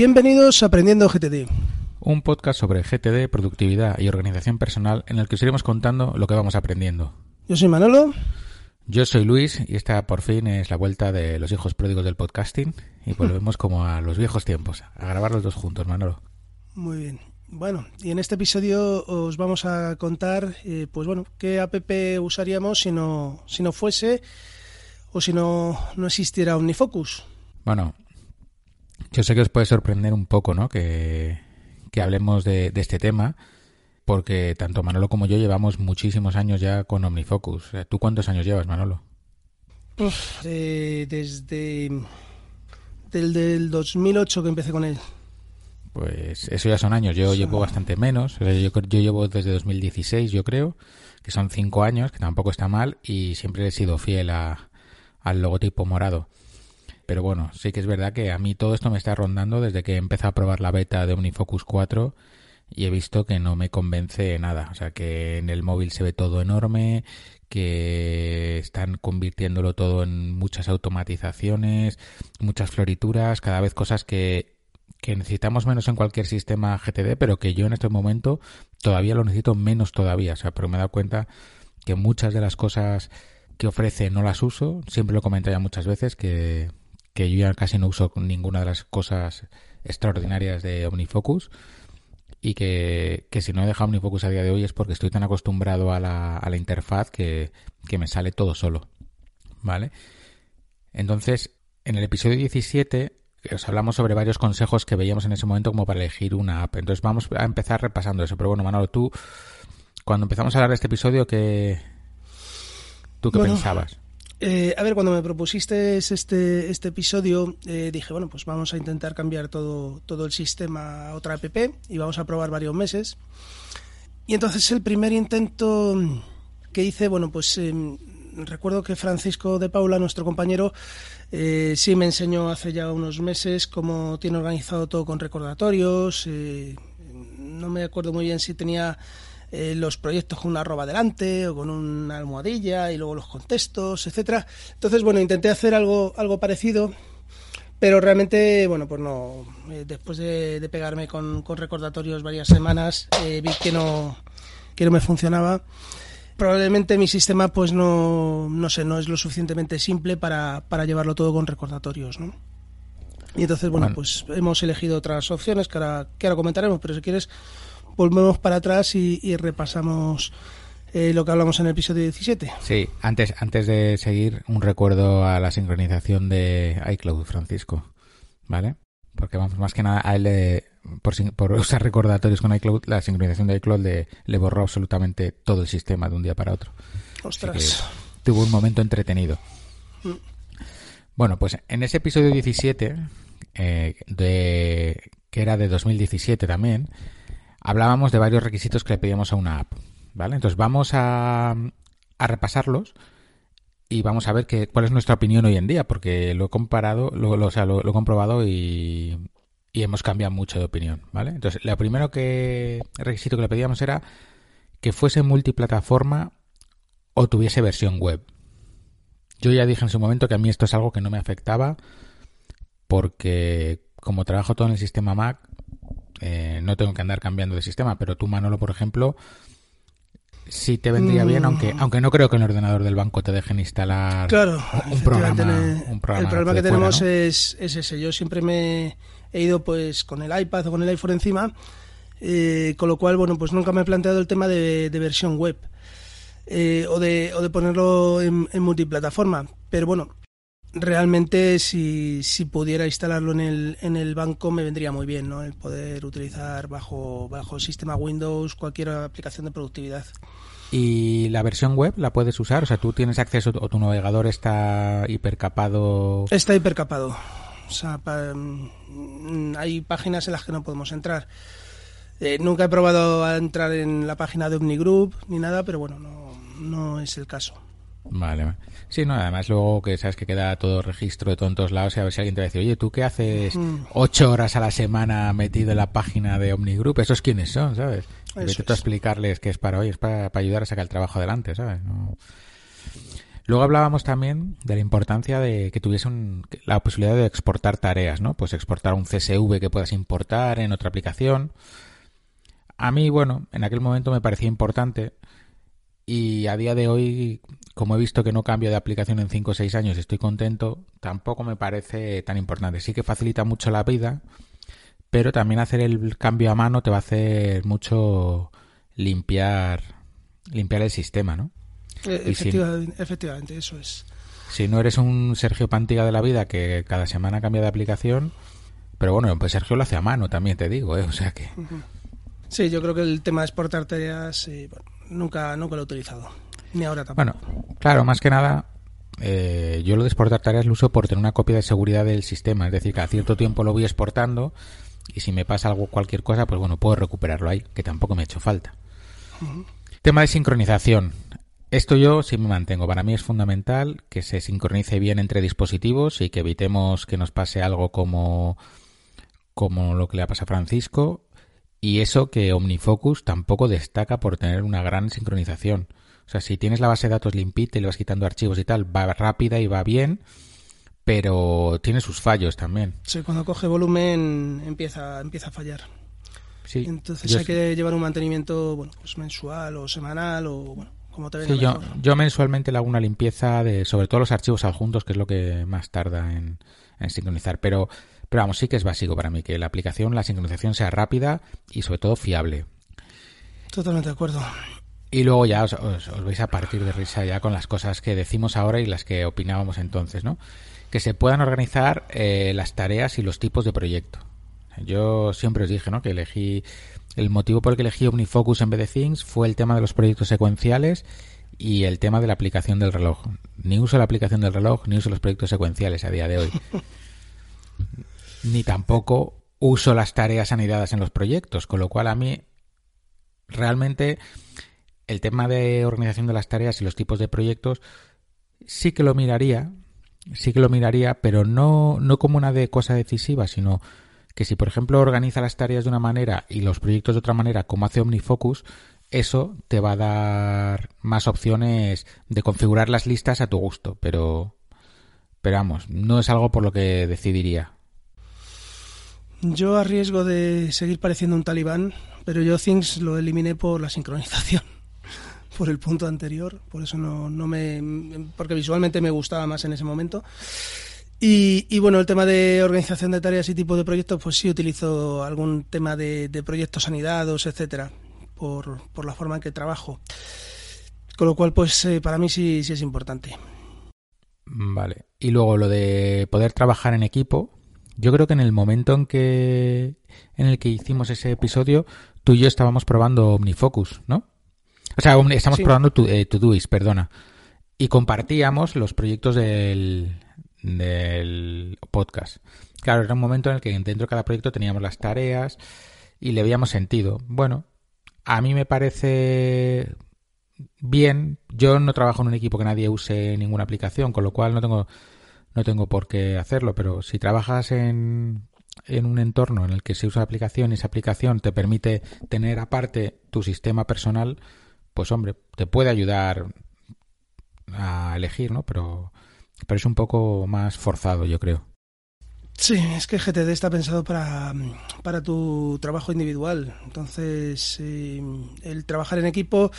Bienvenidos a Aprendiendo GTD. Un podcast sobre GTD, productividad y organización personal en el que os iremos contando lo que vamos aprendiendo. Yo soy Manolo. Yo soy Luis y esta por fin es la vuelta de los hijos pródigos del podcasting y volvemos como a los viejos tiempos, a grabar los dos juntos, Manolo. Muy bien. Bueno, y en este episodio os vamos a contar, eh, pues bueno, qué app usaríamos si no, si no fuese o si no, no existiera OmniFocus. Bueno, yo sé que os puede sorprender un poco, ¿no? Que, que hablemos de, de, este tema, porque tanto Manolo como yo llevamos muchísimos años ya con OmniFocus. ¿Tú cuántos años llevas, Manolo? Uf, eh, desde del, del 2008 que empecé con él. Pues eso ya son años. Yo llevo bastante menos. Yo, yo llevo desde 2016, yo creo, que son cinco años, que tampoco está mal, y siempre he sido fiel a, al logotipo morado. Pero bueno, sí que es verdad que a mí todo esto me está rondando desde que empecé a probar la beta de OmniFocus 4 y he visto que no me convence nada. O sea, que en el móvil se ve todo enorme, que están convirtiéndolo todo en muchas automatizaciones, muchas florituras, cada vez cosas que, que necesitamos menos en cualquier sistema GTD, pero que yo en este momento todavía lo necesito menos todavía. O sea, pero me he dado cuenta que muchas de las cosas que ofrece no las uso. Siempre lo he comentado ya muchas veces que que yo ya casi no uso ninguna de las cosas extraordinarias de OmniFocus y que, que, si no he dejado OmniFocus a día de hoy es porque estoy tan acostumbrado a la, a la interfaz que, que, me sale todo solo. ¿Vale? Entonces, en el episodio 17 os hablamos sobre varios consejos que veíamos en ese momento como para elegir una app. Entonces vamos a empezar repasando eso. Pero bueno, Manolo, tú, cuando empezamos a hablar de este episodio, ¿qué, ¿tú qué bueno, pensabas? Eh, a ver, cuando me propusiste este, este episodio, eh, dije, bueno, pues vamos a intentar cambiar todo, todo el sistema a otra app y vamos a probar varios meses. Y entonces el primer intento que hice, bueno, pues eh, recuerdo que Francisco de Paula, nuestro compañero, eh, sí me enseñó hace ya unos meses cómo tiene organizado todo con recordatorios. no me acuerdo muy bien si tenía eh, los proyectos con una arroba delante o con una almohadilla y luego los contextos, etcétera. Entonces, bueno, intenté hacer algo, algo parecido, pero realmente, bueno, pues no. Eh, después de, de pegarme con, con, recordatorios varias semanas, eh, vi que no, que no me funcionaba. Probablemente mi sistema, pues no, no sé, no es lo suficientemente simple para, para llevarlo todo con recordatorios, ¿no? Y entonces, bueno, bueno, pues hemos elegido otras opciones que ahora, que ahora comentaremos, pero si quieres volvemos para atrás y, y repasamos eh, lo que hablamos en el episodio 17. Sí, antes, antes de seguir, un recuerdo a la sincronización de iCloud, Francisco, ¿vale? Porque vamos, más que nada a él, le, por, por, usar recordatorios con iCloud, la sincronización de iCloud le, le, borró absolutamente todo el sistema de un día para otro. Ostras. Tuvo un momento entretenido. Mm. Bueno, pues en ese episodio 17, eh, de, que era de 2017 también, hablábamos de varios requisitos que le pedíamos a una app. ¿Vale? Entonces vamos a, repasarlos y vamos a ver que, cuál es nuestra opinión hoy en día, porque lo he comparado, lo, he comprobado y, hemos cambiado mucho de opinión, ¿vale? Entonces, lo primero que requisito que le pedíamos era que fuese multiplataforma o tuviese versión web. Yo ya dije en su momento que a mí esto es algo que no me afectaba porque como trabajo todo en el sistema Mac, eh, no tengo que andar cambiando de sistema, pero tú, Manolo, por ejemplo, sí te vendría bien, aunque Mm. aunque no creo que en el ordenador del banco te dejen instalar Claro, un programa, efectivamente, un programa el problema que fuera, tenemos ¿no? es, es ese. Yo siempre me he ido pues con el iPad o con el iPhone encima, eh, con lo cual, bueno, pues nunca me he planteado el tema de, de versión web eh, o, de, o de ponerlo en, en multiplataforma. Pero bueno, realmente si, si pudiera instalarlo en el, en el banco me vendría muy bien, ¿no? El poder utilizar bajo, bajo el sistema Windows cualquier aplicación de productividad. ¿Y la versión web la puedes usar? O sea, tú tienes acceso o tu navegador está hipercapado. Está hipercapado. O sea, pa- mm, hay páginas en las que no podemos entrar. Eh, nunca he probado a entrar en la página de Omnigroup ni nada, pero bueno, no, no es el caso. Vale, vale. Sí, no, además luego que sabes que queda todo registro de todos en todos lados y a ver si alguien te va a decir, oye, ¿tú qué haces Mm. ocho horas a la semana metido en la página de Omnigroup? ¿Esos quiénes son, sabes? Y vete tú a es. explicarles que es para hoy, es para, para ayudar a sacar el trabajo adelante, ¿sabes? No- Luego hablábamos también de la importancia de que tuviese un- la posibilidad de exportar tareas, ¿no? Pues exportar un CSV que puedas importar en otra aplicación. A mí, bueno, en aquel momento me parecía importante y a día de hoy, como he visto que no cambio de aplicación en 5 o 6 años y estoy contento, tampoco me parece tan importante. Sí que facilita mucho la vida, pero también hacer el cambio a mano te va a hacer mucho limpiar limpiar el sistema, ¿no? Eh, efectivamente, eso es. Si no eres un Sergio Pantiga de la vida que cada semana cambia de aplicación, pero bueno, pues Sergio lo hace a mano también te digo, ¿eh? O sea que... Sí, yo creo que el tema de exportar tareas eh, bueno, nunca, nunca lo he utilizado. Ni ahora tampoco. Bueno, claro, más que nada, eh, yo lo de exportar tareas lo uso por tener una copia de seguridad del sistema. Es decir, cada cierto tiempo lo voy exportando y si me pasa algo, cualquier cosa, pues bueno, puedo recuperarlo ahí, que tampoco me ha hecho falta. Tema de sincronización. Esto yo sí me mantengo. Para mí es fundamental que se sincronice bien entre dispositivos y que evitemos que nos pase algo como, como lo que le ha pasado a Francisco. Y eso que OmniFocus tampoco destaca por tener una gran sincronización. O sea, si tienes la base de datos limpita y le vas quitando archivos y tal, va rápida y va bien, pero tiene sus fallos también. Sí, cuando coge volumen empieza, empieza a fallar. Sí, Entonces hay que llevar un mantenimiento bueno, pues mensual o semanal o bueno, como te venga Sí, yo, mensualmente le hago una limpieza de sobre todo los archivos adjuntos, que es lo que más tarda en, en sincronizar. Pero, pero vamos, sí que es básico para mí que la aplicación, la sincronización sea rápida y sobre todo fiable. Totalmente de acuerdo. Y luego ya os, os- os vais a partir de risa ya con las cosas que decimos ahora y las que opinábamos entonces, ¿no? Que se puedan organizar eh, las tareas y los tipos de proyecto. Yo siempre os dije, ¿no? Que elegí el motivo por el que elegí OmniFocus en vez de Things fue el tema de los proyectos secuenciales y el tema de la aplicación del reloj. Ni uso la aplicación del reloj ni uso los proyectos secuenciales a día de hoy. ni tampoco uso las tareas anidadas en los proyectos, con lo cual a mí realmente el tema de organización de las tareas y los tipos de proyectos sí que lo miraría, sí que lo miraría, pero no, no como una de cosa decisiva, sino que si por ejemplo organiza las tareas de una manera y los proyectos de otra manera, como hace OmniFocus, eso te va a dar más opciones de configurar las listas a tu gusto, pero pero vamos, no es algo por lo que decidiría. Yo a riesgo de seguir pareciendo un talibán, pero yo Things lo eliminé por la sincronización, por el punto anterior, por eso no, no me... porque visualmente me gustaba más en ese momento. Y, y bueno, el tema de organización de tareas y tipo de proyectos, pues sí utilizo algún tema de, de proyectos anidados, etcétera, por, por la forma en que trabajo. Con lo cual, pues eh, para mí sí, sí es importante. Vale. Y luego lo de poder trabajar en equipo. Yo creo que en el momento en que en el que hicimos ese episodio, tú y yo estábamos probando OmniFocus, ¿no? O sea, estamos Sí. probando tu, eh, Todoist, perdona. Y compartíamos los proyectos del, del podcast. Claro, era un momento en el que dentro de cada proyecto teníamos las tareas y le veíamos sentido. Bueno, a mí me parece bien. Yo no trabajo en un equipo que nadie use ninguna aplicación, con lo cual no tengo, no tengo por qué hacerlo. Pero si trabajas en, en un entorno en el que se usa la aplicación y esa aplicación te permite tener aparte tu sistema personal, pues hombre, te puede ayudar a elegir, ¿no? Pero, pero es un poco más forzado, yo creo. Sí, es que GTD está pensado para, para tu trabajo individual. Entonces, eh, el trabajar en equipo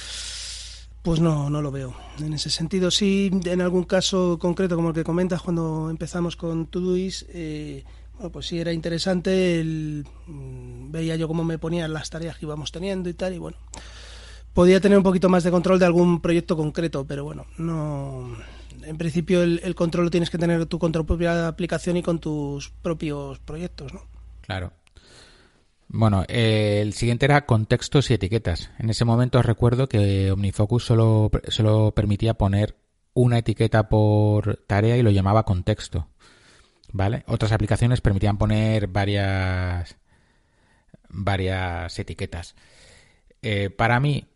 Pues no, no lo veo. En ese sentido, sí, en algún caso concreto, como el que comentas, cuando empezamos con Todoist, eh, bueno, pues sí era interesante. El, mm, veía yo cómo me ponían las tareas que íbamos teniendo y tal, y bueno, podía tener un poquito más de control de algún proyecto concreto, pero bueno, no. En principio, el, el control lo tienes que tener tú con tu propia aplicación y con tus propios proyectos, ¿no? Claro. Bueno, eh, el siguiente era contextos y etiquetas. En ese momento recuerdo que OmniFocus solo, solo permitía poner una etiqueta por tarea y lo llamaba contexto. ¿Vale? Otras aplicaciones permitían poner varias varias etiquetas. Eh, para mí,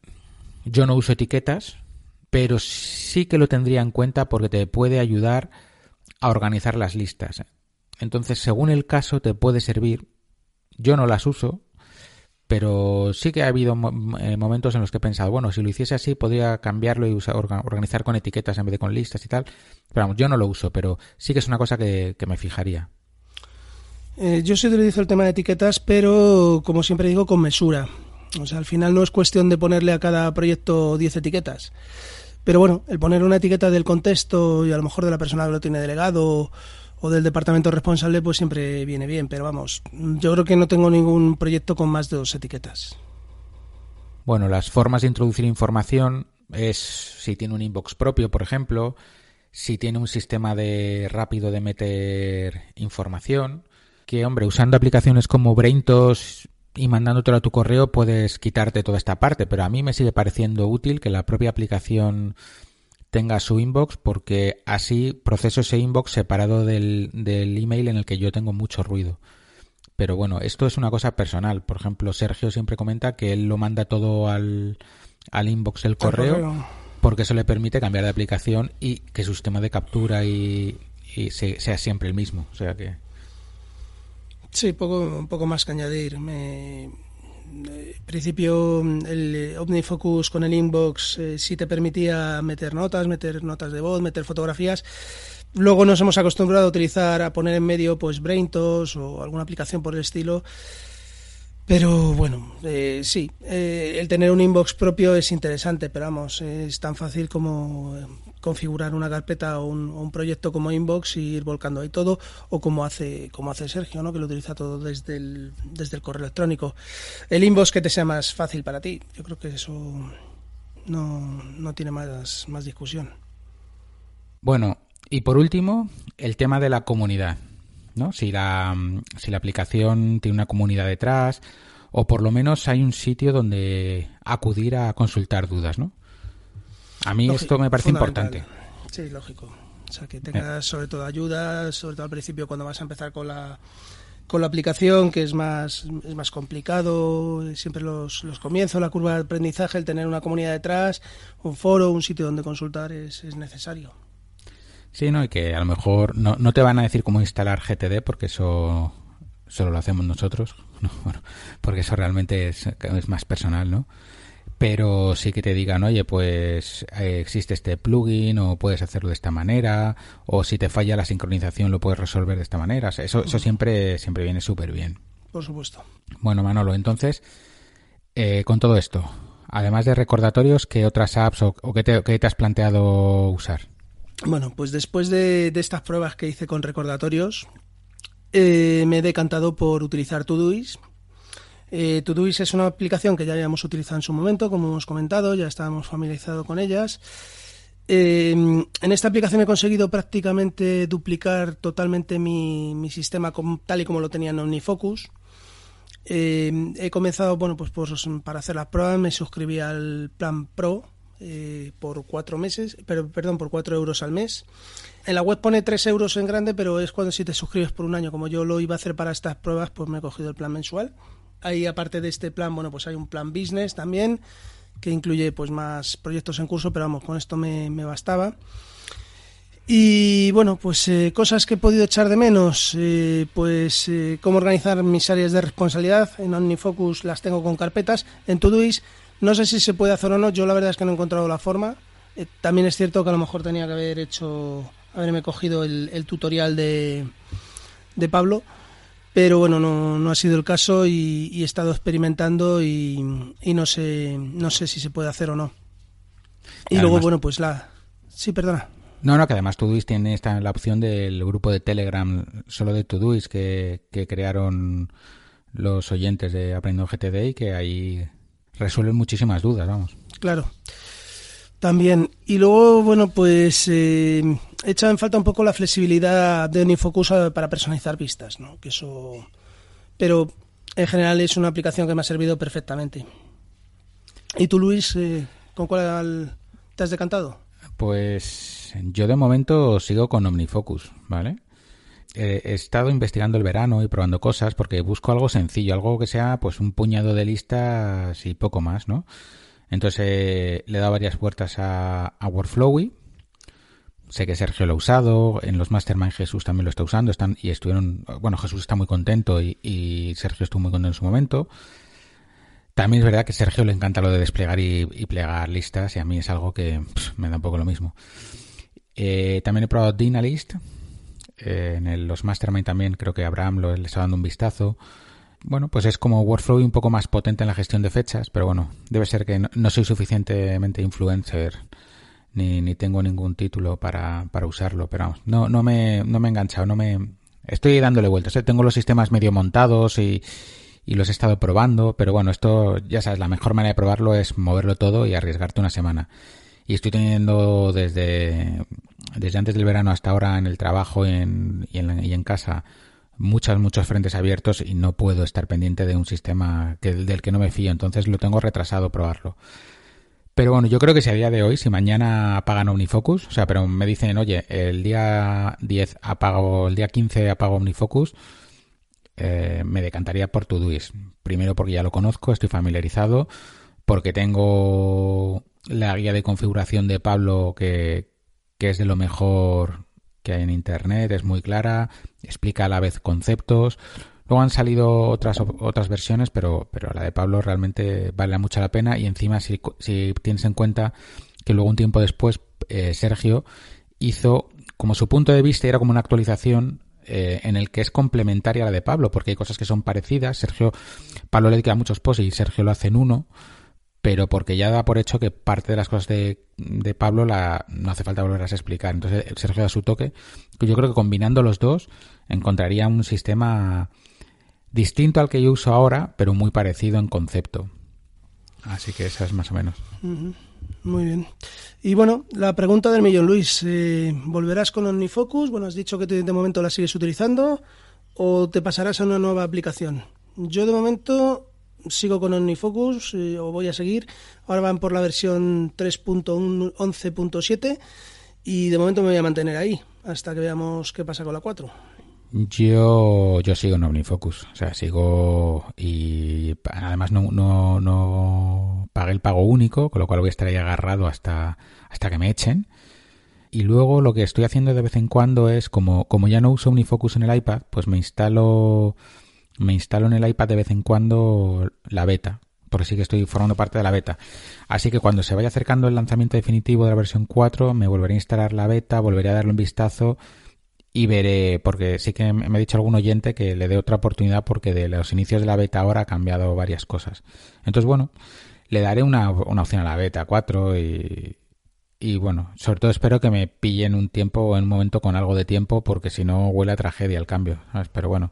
yo no uso etiquetas, pero sí que lo tendría en cuenta porque te puede ayudar a organizar las listas. Entonces, según el caso, te puede servir yo no las uso, pero sí que ha habido eh, momentos en los que he pensado, bueno, si lo hiciese así, podría cambiarlo y organizar con etiquetas en vez de con listas y tal. Pero vamos, yo no lo uso, pero sí que es una cosa que, me fijaría. Eh, yo sí utilizo el tema de etiquetas, pero como siempre digo, con mesura. O sea, al final no es cuestión de ponerle a cada proyecto 10 etiquetas. Pero bueno, el poner una etiqueta del contexto y a lo mejor de la persona que lo tiene delegado del departamento responsable, pues siempre viene bien. Pero vamos, yo creo que no tengo ningún proyecto con más de dos etiquetas. Bueno, las formas de introducir información es si tiene un inbox propio, por ejemplo, si tiene un sistema de rápido de meter información, que hombre, usando aplicaciones como Braintos y mandándotelo a tu correo puedes quitarte toda esta parte, pero a mí me sigue pareciendo útil que la propia aplicación tenga su inbox porque así proceso ese inbox separado del, del email en el que yo tengo mucho ruido. Pero bueno, esto es una cosa personal. Por ejemplo, Sergio siempre comenta que él lo manda todo al, al inbox del correo, porque eso le permite cambiar de aplicación y que su sistema de captura y, sea siempre el mismo. O sea que. Sí, poco, un poco más que añadir. Me, en principio el eh, OmniFocus con el inbox eh, sí te permitía meter notas, meter notas de voz, meter fotografías. Luego nos hemos acostumbrado a utilizar, a poner en medio pues Braintos o alguna aplicación por el estilo. Pero bueno, eh, sí, el tener un inbox propio es interesante, pero vamos, es tan fácil como configurar una carpeta o un, proyecto como Inbox y ir volcando ahí todo, o como hace, como hace Sergio, ¿no? que lo utiliza todo desde el, desde el correo electrónico. El Inbox que te sea más fácil para ti, yo creo que eso no, no tiene más, más discusión. Bueno, y por último, el tema de la comunidad. ¿no? Si, la, si la aplicación tiene una comunidad detrás, o por lo menos hay un sitio donde acudir a consultar dudas, ¿no? A mí esto me parece importante. Sí, lógico. O sea, que tengas sobre todo ayuda, sobre todo al principio cuando vas a empezar con la con la aplicación, que es más, es más complicado, siempre los, los comienzos, la curva de aprendizaje, el tener una comunidad detrás, un foro, un sitio donde consultar es, es necesario. Sí, no, y que a lo mejor no, no te van a decir cómo instalar GTD porque eso solo lo hacemos nosotros, bueno, porque eso realmente es, es más personal, ¿no? Pero sí que te digan, oye, pues eh, existe este plugin o puedes hacerlo de esta manera, o si te falla la sincronización lo puedes resolver de esta manera. eso, eso siempre, siempre viene súper bien. Por supuesto. Bueno, Manolo, entonces, eh, con todo esto, además de recordatorios, ¿qué otras apps o, qué, te, has planteado usar? Bueno, pues después de, estas pruebas que hice con recordatorios, eh, me he decantado por utilizar Todoist eh, es una aplicación que ya habíamos utilizado en su momento, como hemos comentado, ya estábamos familiarizados con ellas. Eh, en esta aplicación he conseguido prácticamente duplicar totalmente mi, sistema tal y como lo tenía en OmniFocus. Eh, he comenzado, bueno, pues, para hacer las pruebas me suscribí al plan Pro eh, por cuatro meses, pero, perdón, por cuatro euros al mes. En la web pone tres euros en grande, pero es cuando si te suscribes por un año. Como yo lo iba a hacer para estas pruebas, pues me he cogido el plan mensual. Ahí, aparte de este plan, bueno, pues hay un plan business también, que incluye pues más proyectos en curso, pero vamos, con esto me, bastaba. Y bueno, pues eh, cosas que he podido echar de menos, eh, pues eh, cómo organizar mis áreas de responsabilidad. En OmniFocus las tengo con carpetas. En Todoist no sé si se puede hacer o no, yo la verdad es que no he encontrado la forma. también es cierto que a lo mejor tenía que haber hecho, haberme cogido el, tutorial de, de Pablo pero bueno, no, no ha sido el caso y, he estado experimentando y, no sé no sé si se puede hacer o no. Y luego, bueno, pues la... Sí, perdona. No, no, que además Todoist tiene esta, la opción del grupo de Telegram solo de Todoist que, que crearon los oyentes de Aprendiendo GTD y que ahí resuelven muchísimas dudas, vamos. Claro. También. Y luego, bueno, pues eh, echa en falta un poco la flexibilidad de Unifocus para personalizar vistas, ¿no? Que eso... Pero en general es una aplicación que me ha servido perfectamente. ¿Y tú, Luis, eh, con cuál te has decantado? Pues yo de momento sigo con OmniFocus, ¿vale? he estado investigando el verano y probando cosas porque busco algo sencillo, algo que sea pues un puñado de listas y poco más, ¿no? Entonces eh, le he dado varias puertas a, a Workflowy. Sé que Sergio lo ha usado, en los Mastermind Jesús también lo está usando, están y estuvieron, bueno, Jesús está muy contento y, Sergio estuvo muy contento en su momento. También es verdad que Sergio le encanta lo de desplegar y, plegar listas y a mí es algo que me da un poco lo mismo. Eh, también he probado Dynalist, eh, en los Mastermind también creo que Abraham lo, le está dando un vistazo. Bueno, pues es como Workflow un poco más potente en la gestión de fechas, pero bueno, debe ser que no, soy suficientemente influencer ni, ni tengo ningún título para, para usarlo, pero vamos, no, no, me, no me he enganchado, no me... Estoy dándole vueltas, ¿eh? tengo los sistemas medio montados y, y los he estado probando, pero bueno, esto ya sabes, la mejor manera de probarlo es moverlo todo y arriesgarte una semana. Y estoy teniendo desde, desde antes del verano hasta ahora en el trabajo y en, y en, y en casa muchos, muchos frentes abiertos y no puedo estar pendiente de un sistema que, del que no me fío, entonces lo tengo retrasado probarlo. Pero bueno, yo creo que si a día de hoy, si mañana apagan OmniFocus, o sea, pero me dicen, oye, el día 10 apago, el día 15 apago OmniFocus, eh, me decantaría por Todoist. Primero porque ya lo conozco, estoy familiarizado, porque tengo la guía de configuración de Pablo que, que es de lo mejor que hay en Internet, es muy clara, explica a la vez conceptos. Luego han salido otras, otras versiones, pero, pero la de Pablo realmente vale mucho la pena y encima si, si tienes en cuenta que luego un tiempo después eh, Sergio hizo como su punto de vista era como una actualización eh, en el que es complementaria a la de Pablo, porque hay cosas que son parecidas. Sergio, Pablo le dedica muchos posts y Sergio lo hace en uno pero porque ya da por hecho que parte de las cosas de, de Pablo la, no hace falta volverlas a explicar. Entonces Sergio da su toque. Yo creo que combinando los dos encontraría un sistema distinto al que yo uso ahora, pero muy parecido en concepto. Así que esa es más o menos. Muy bien. Y bueno, la pregunta del millón, Luis. Eh, ¿Volverás con OmniFocus? Bueno, has dicho que de momento la sigues utilizando o te pasarás a una nueva aplicación. Yo de momento sigo con OmniFocus eh, o voy a seguir. Ahora van por la versión 3.11.7 y de momento me voy a mantener ahí hasta que veamos qué pasa con la 4. Yo, yo sigo en OmniFocus, o sea, sigo y además no, no, no pagué el pago único, con lo cual voy a estar ahí agarrado hasta, hasta que me echen. Y luego lo que estoy haciendo de vez en cuando es, como, como ya no uso OmniFocus en el iPad, pues me instalo me instalo en el iPad de vez en cuando la beta, porque sí que estoy formando parte de la beta. Así que cuando se vaya acercando el lanzamiento definitivo de la versión 4, me volveré a instalar la beta, volveré a darle un vistazo y veré, porque sí que me ha dicho algún oyente que le dé otra oportunidad porque de los inicios de la beta ahora ha cambiado varias cosas. Entonces, bueno, le daré una, una opción a la beta 4 y, y bueno, sobre todo espero que me pillen un tiempo o en un momento con algo de tiempo porque si no huele a tragedia el cambio. Pero bueno,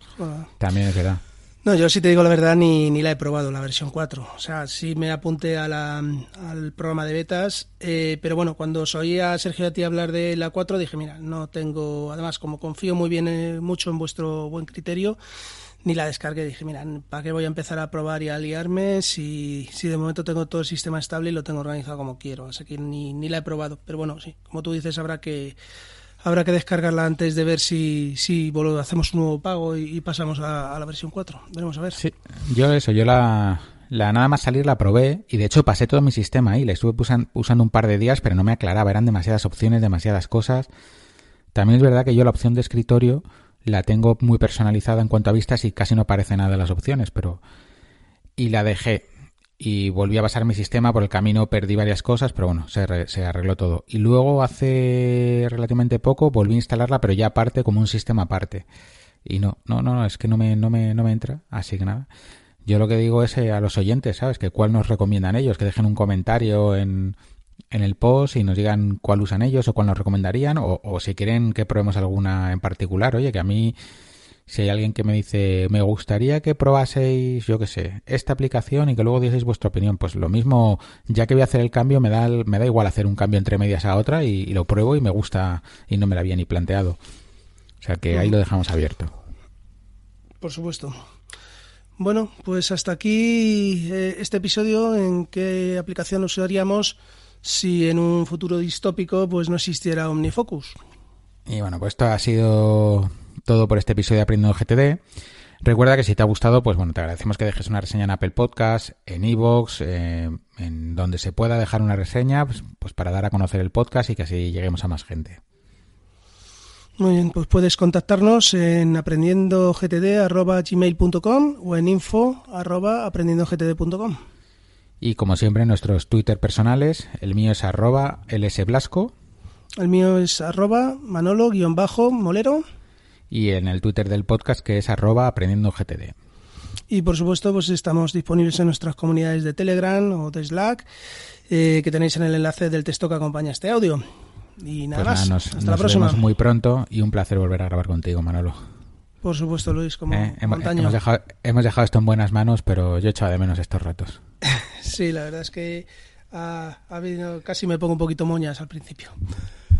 también es verdad. No, yo sí te digo la verdad, ni, ni la he probado, la versión 4. O sea, sí me apunté a la, al programa de betas, eh, pero bueno, cuando oía a Sergio y a ti hablar de la 4, dije, mira, no tengo, además, como confío muy bien, eh, mucho en vuestro buen criterio, ni la descargué. Dije, mira, ¿para qué voy a empezar a probar y a liarme si, si de momento tengo todo el sistema estable y lo tengo organizado como quiero? Así que ni, ni la he probado. Pero bueno, sí, como tú dices, habrá que habrá que descargarla antes de ver si, si hacemos un nuevo pago y, pasamos a, la versión 4. Veremos a ver. Sí, yo eso, yo la, la nada más salir la probé y de hecho pasé todo mi sistema ahí, la estuve usando un par de días, pero no me aclaraba, eran demasiadas opciones, demasiadas cosas. También es verdad que yo la opción de escritorio la tengo muy personalizada en cuanto a vistas y casi no aparece nada de las opciones, pero... Y la dejé y volví a basar mi sistema, por el camino perdí varias cosas, pero bueno, se, se, arregló todo. Y luego hace relativamente poco volví a instalarla, pero ya aparte como un sistema aparte. Y no, no, no, es que no me, no me, no me entra, así que nada. Yo lo que digo es eh, a los oyentes, ¿sabes? Que cuál nos recomiendan ellos, que dejen un comentario en, en el post y nos digan cuál usan ellos o cuál nos recomendarían o, si quieren que probemos alguna en particular. Oye, que a mí si hay alguien que me dice, me gustaría que probaseis, yo qué sé, esta aplicación y que luego dieseis vuestra opinión, pues lo mismo, ya que voy a hacer el cambio, me da, me da igual hacer un cambio entre medias a otra y, lo pruebo y me gusta y no me la había ni planteado. O sea que ahí lo dejamos abierto. Por supuesto. Bueno, pues hasta aquí eh, este episodio en qué aplicación usaríamos si en un futuro distópico pues no existiera OmniFocus. Y bueno, pues esto ha sido todo por este episodio de Aprendiendo GTD. Recuerda que si te ha gustado, pues bueno, te agradecemos que dejes una reseña en Apple Podcast, en Evox, eh, en donde se pueda dejar una reseña, pues, pues, para dar a conocer el podcast y que así lleguemos a más gente. Muy bien, pues puedes contactarnos en aprendiendogtd.gmail.com o en info.aprendiendogtd.com. Y como siempre, nuestros Twitter personales, el mío es arroba lsblasco. El mío es arroba manolo-molero y en el Twitter del podcast que es arroba aprendiendo GTD. Y por supuesto, pues estamos disponibles en nuestras comunidades de Telegram o de Slack, eh, que tenéis en el enlace del texto que acompaña este audio. Y nada pues más. nos, Hasta la próxima. Vemos muy pronto y un placer volver a grabar contigo, Manolo. Por supuesto, Luis, como eh, hemos, dejado, hemos, dejado, esto en buenas manos, pero yo he echado de menos estos ratos. Sí, la verdad es que ha, habido, casi me pongo un poquito moñas al principio.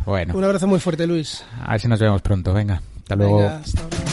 Bueno. Un abrazo muy fuerte, Luis. A ver si nos vemos pronto. Venga. Hasta luego. Venga, hasta